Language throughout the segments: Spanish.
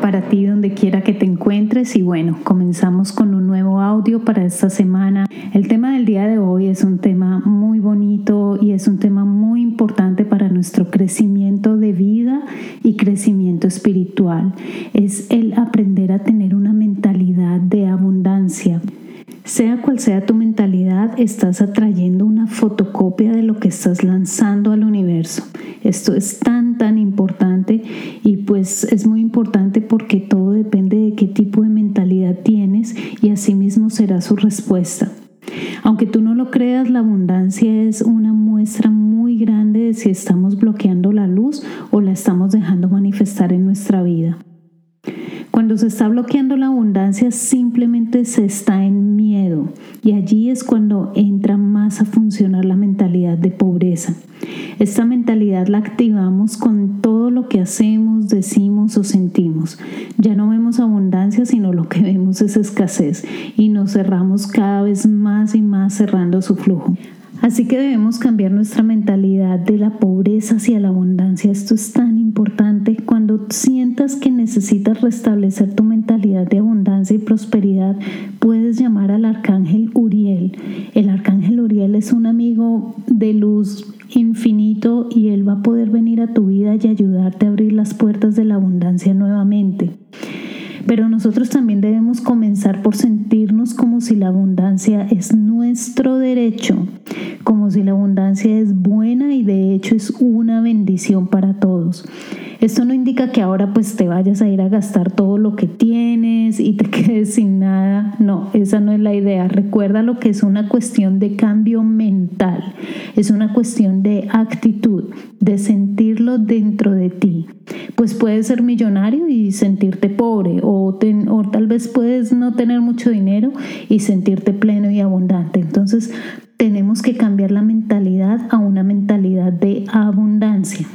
Para ti donde quiera que te encuentres y bueno, comenzamos con un nuevo audio para esta semana. El tema del día de hoy es un tema muy bonito y es un tema muy importante para nuestro crecimiento de vida y crecimiento espiritual. Es el aprender a tener una mentalidad de abundancia. Sea cual sea tu mentalidad, estás atrayendo una fotocopia de lo que estás lanzando al universo. Esto es tan, tan importante y pues es muy importante porque todo depende de qué tipo de mentalidad tienes y asimismo será su respuesta. Aunque tú no lo creas, la abundancia es una muestra muy grande de si estamos bloqueando la luz o la estamos dejando manifestar en nuestra vida. Cuando se está bloqueando la abundancia, simplemente se está en miedo y allí es cuando entra más a funcionar la mentalidad de pobreza. Esta mentalidad la activamos con todo lo que hacemos, decimos o sentimos. Ya no vemos abundancia, sino lo que vemos es escasez y nos cerramos cada vez más y más cerrando su flujo. Así que debemos cambiar nuestra mentalidad de la pobreza hacia la abundancia. Esto es tan importante. Sientas que necesitas restablecer tu mentalidad de abundancia y prosperidad, puedes llamar al arcángel Uriel. El arcángel Uriel es un amigo de luz infinito y él va a poder venir a tu vida y ayudarte a abrir las puertas de la abundancia nuevamente. Pero nosotros también debemos comenzar por sentirnos como si la abundancia es nuestro derecho, como si la abundancia es buena y de hecho es una bendición para todos. Esto no indica que ahora pues te vayas a ir a gastar todo lo que tienes y te quedes sin nada. No, esa no es la idea. Recuerda lo que es una cuestión de cambio mental. Es una cuestión de actitud, de sentirlo dentro de ti. Pues puedes ser millonario y sentirte pobre o, tal vez puedes no tener mucho dinero y sentirte pleno y abundante. Entonces tenemos que cambiar la mentalidad a una mentalidad de abundancia.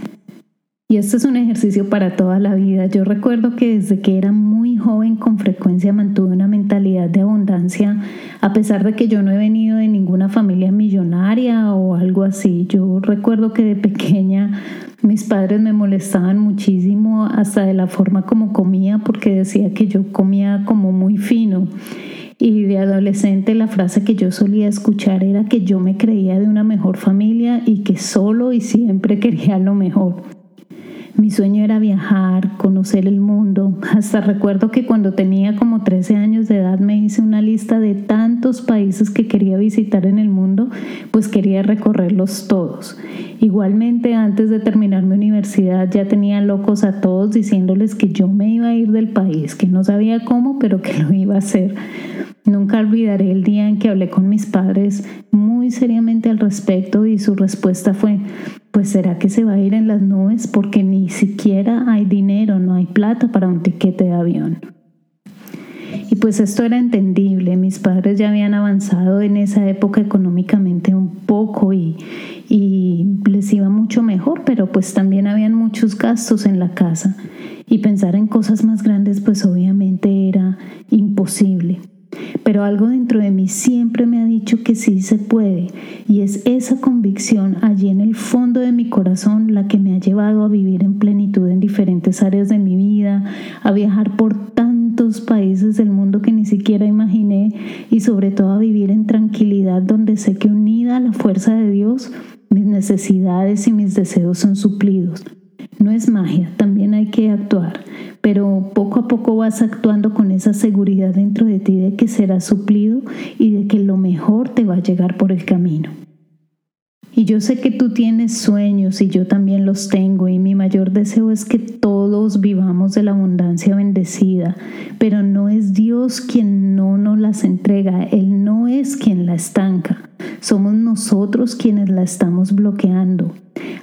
Y esto es un ejercicio para toda la vida. Yo recuerdo que desde que era muy joven con frecuencia mantuve una mentalidad de abundancia, a pesar de que yo no he venido de ninguna familia millonaria o algo así. Yo recuerdo que de pequeña mis padres me molestaban muchísimo hasta de la forma como comía porque decía que yo comía como muy fino. Y de adolescente la frase que yo solía escuchar era que yo me creía de una mejor familia y que solo y siempre quería lo mejor. Mi sueño era viajar, conocer el mundo. Hasta recuerdo que cuando tenía como 13 años de edad me hice una lista de tantos países que quería visitar en el mundo, pues quería recorrerlos todos. Igualmente antes de terminar mi universidad ya tenía locos a todos diciéndoles que yo me iba a ir del país, que no sabía cómo, pero que lo iba a hacer. Nunca olvidaré el día en que hablé con mis padres muy seriamente al respecto y su respuesta fue, pues será que se va a ir en las nubes porque ni siquiera hay dinero, no hay plata para un tiquete de avión. Y pues esto era entendible, mis padres ya habían avanzado en esa época económicamente un poco y, y les iba mucho mejor, pero pues también habían muchos gastos en la casa. Y pensar en cosas más grandes pues obviamente era imposible pero algo dentro de mí siempre me ha dicho que sí se puede y es esa convicción allí en el fondo de mi corazón la que me ha llevado a vivir en plenitud en diferentes áreas de mi vida, a viajar por tantos países del mundo que ni siquiera imaginé y sobre todo a vivir en tranquilidad donde sé que unida a la fuerza de Dios, mis necesidades y mis deseos son suplidos. No es magia, también que actuar, pero poco a poco vas actuando con esa seguridad dentro de ti de que será suplido y de que lo mejor te va a llegar por el camino. Y yo sé que tú tienes sueños y yo también los tengo y mi mayor deseo es que todos vivamos de la abundancia bendecida, pero no es Dios quien no nos las entrega, Él quien la estanca, somos nosotros quienes la estamos bloqueando.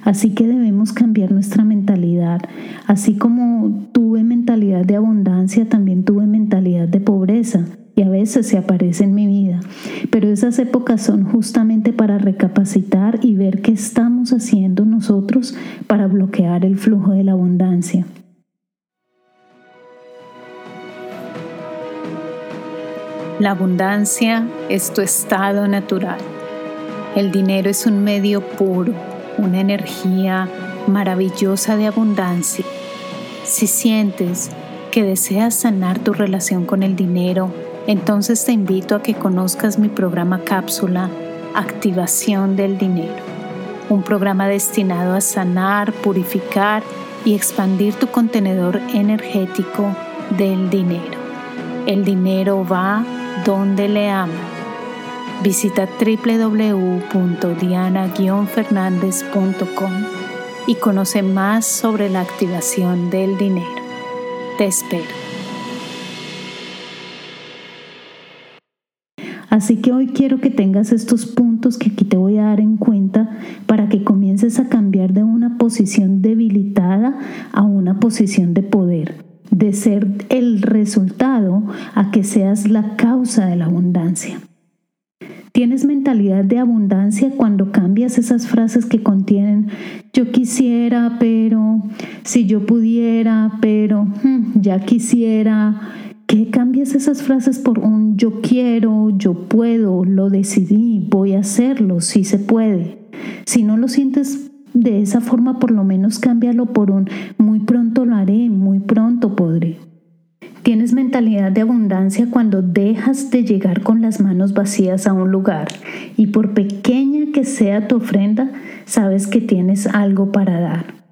Así que debemos cambiar nuestra mentalidad. Así como tuve mentalidad de abundancia, también tuve mentalidad de pobreza. y a veces se aparece en mi vida, pero esas épocas son justamente para recapacitar y ver qué estamos haciendo nosotros para bloquear el flujo de la abundancia. La abundancia es tu estado natural. El dinero es un medio puro, una energía maravillosa de abundancia. Si sientes que deseas sanar tu relación con el dinero, entonces te invito a que conozcas mi programa cápsula Activación del Dinero, un programa destinado a sanar, purificar y expandir tu contenedor energético del dinero. El dinero va donde le aman. Visita www.diana-fernandez.com y conoce más sobre la activación del dinero. Te espero. Así que hoy quiero que tengas estos puntos que aquí te voy a dar en cuenta para que comiences a cambiar de una posición debilitada a una posición de poder, de ser el resultado a que seas la causa de la abundancia. Tienes mentalidad de abundancia cuando cambias esas frases que contienen yo quisiera, pero si yo pudiera, pero hmm, ya quisiera, que cambies esas frases por un yo quiero, yo puedo, lo decidí, voy a hacerlo, si se puede. Si no lo sientes de esa forma, por lo menos cámbialo por un muy pronto lo haré, muy pronto podré. Tienes mentalidad de abundancia cuando dejas de llegar con las manos vacías a un lugar y por pequeña que sea tu ofrenda, sabes que tienes algo para dar.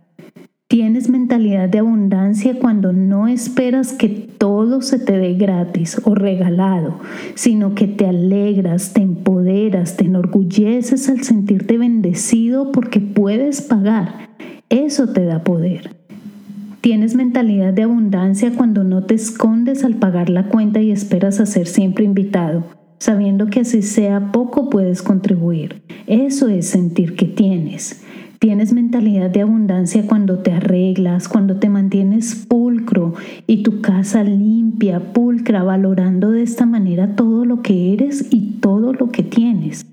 Tienes mentalidad de abundancia cuando no esperas que todo se te dé gratis o regalado, sino que te alegras, te empoderas, te enorgulleces al sentirte bendecido porque puedes pagar. Eso te da poder. Tienes mentalidad de abundancia cuando no te escondes al pagar la cuenta y esperas a ser siempre invitado, sabiendo que así sea poco puedes contribuir. Eso es sentir que tienes. Tienes mentalidad de abundancia cuando te arreglas, cuando te mantienes pulcro y tu casa limpia, pulcra, valorando de esta manera todo lo que eres y todo lo que tienes.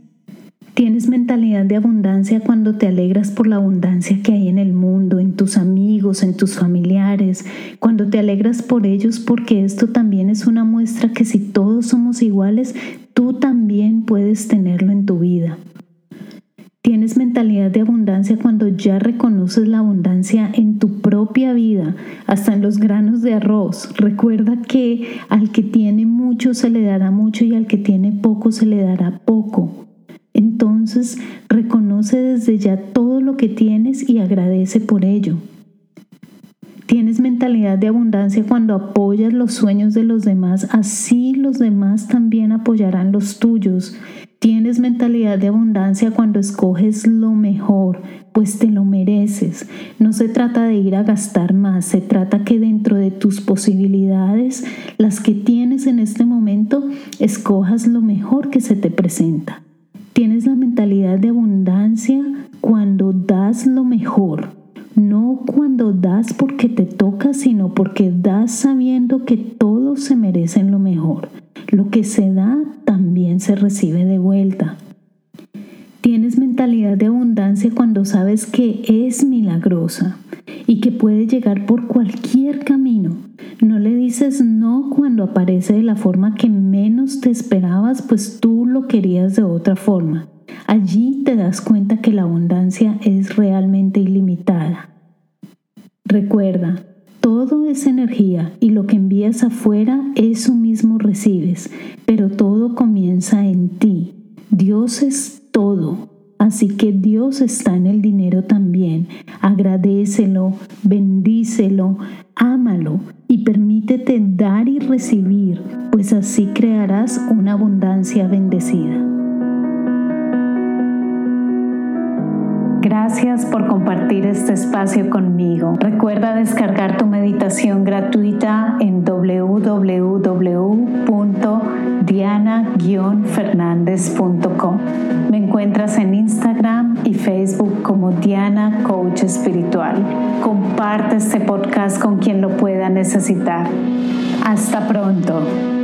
Tienes mentalidad de abundancia cuando te alegras por la abundancia que hay en el mundo, en tus amigos, en tus familiares, cuando te alegras por ellos porque esto también es una muestra que si todos somos iguales, tú también puedes tenerlo en tu vida. Tienes mentalidad de abundancia cuando ya reconoces la abundancia en tu propia vida, hasta en los granos de arroz. Recuerda que al que tiene mucho se le dará mucho y al que tiene poco se le dará poco. Entonces reconoce desde ya todo lo que tienes y agradece por ello. Tienes mentalidad de abundancia cuando apoyas los sueños de los demás, así los demás también apoyarán los tuyos. Tienes mentalidad de abundancia cuando escoges lo mejor, pues te lo mereces. No se trata de ir a gastar más, se trata que dentro de tus posibilidades, las que tienes en este momento, escojas lo mejor que se te presenta. Tienes la mentalidad de abundancia cuando das lo mejor, cuando das porque te toca, sino porque das sabiendo que todos se merecen lo mejor. Lo que se da también se recibe de vuelta. Tienes mentalidad de abundancia cuando sabes que es milagrosa y que puede llegar por cualquier camino. No le dices no cuando aparece de la forma que menos te esperabas, pues tú lo querías de otra forma. Allí te das cuenta que la abundancia es realmente ilimitada. Recuerda, todo es energía y lo que envías afuera, eso mismo recibes, pero todo comienza en ti. Dios es todo. Así que Dios está en el dinero también. Agradecelo, bendícelo, ámalo y permítete dar y recibir, pues así crearás una abundancia bendecida. Gracias por compartir este espacio conmigo. Recuerda descargar tu meditación gratuita en www.diana-fernandez.com. Me encuentras en Instagram y Facebook como Diana Coach Espiritual. Comparte este podcast con quien lo pueda necesitar. Hasta pronto.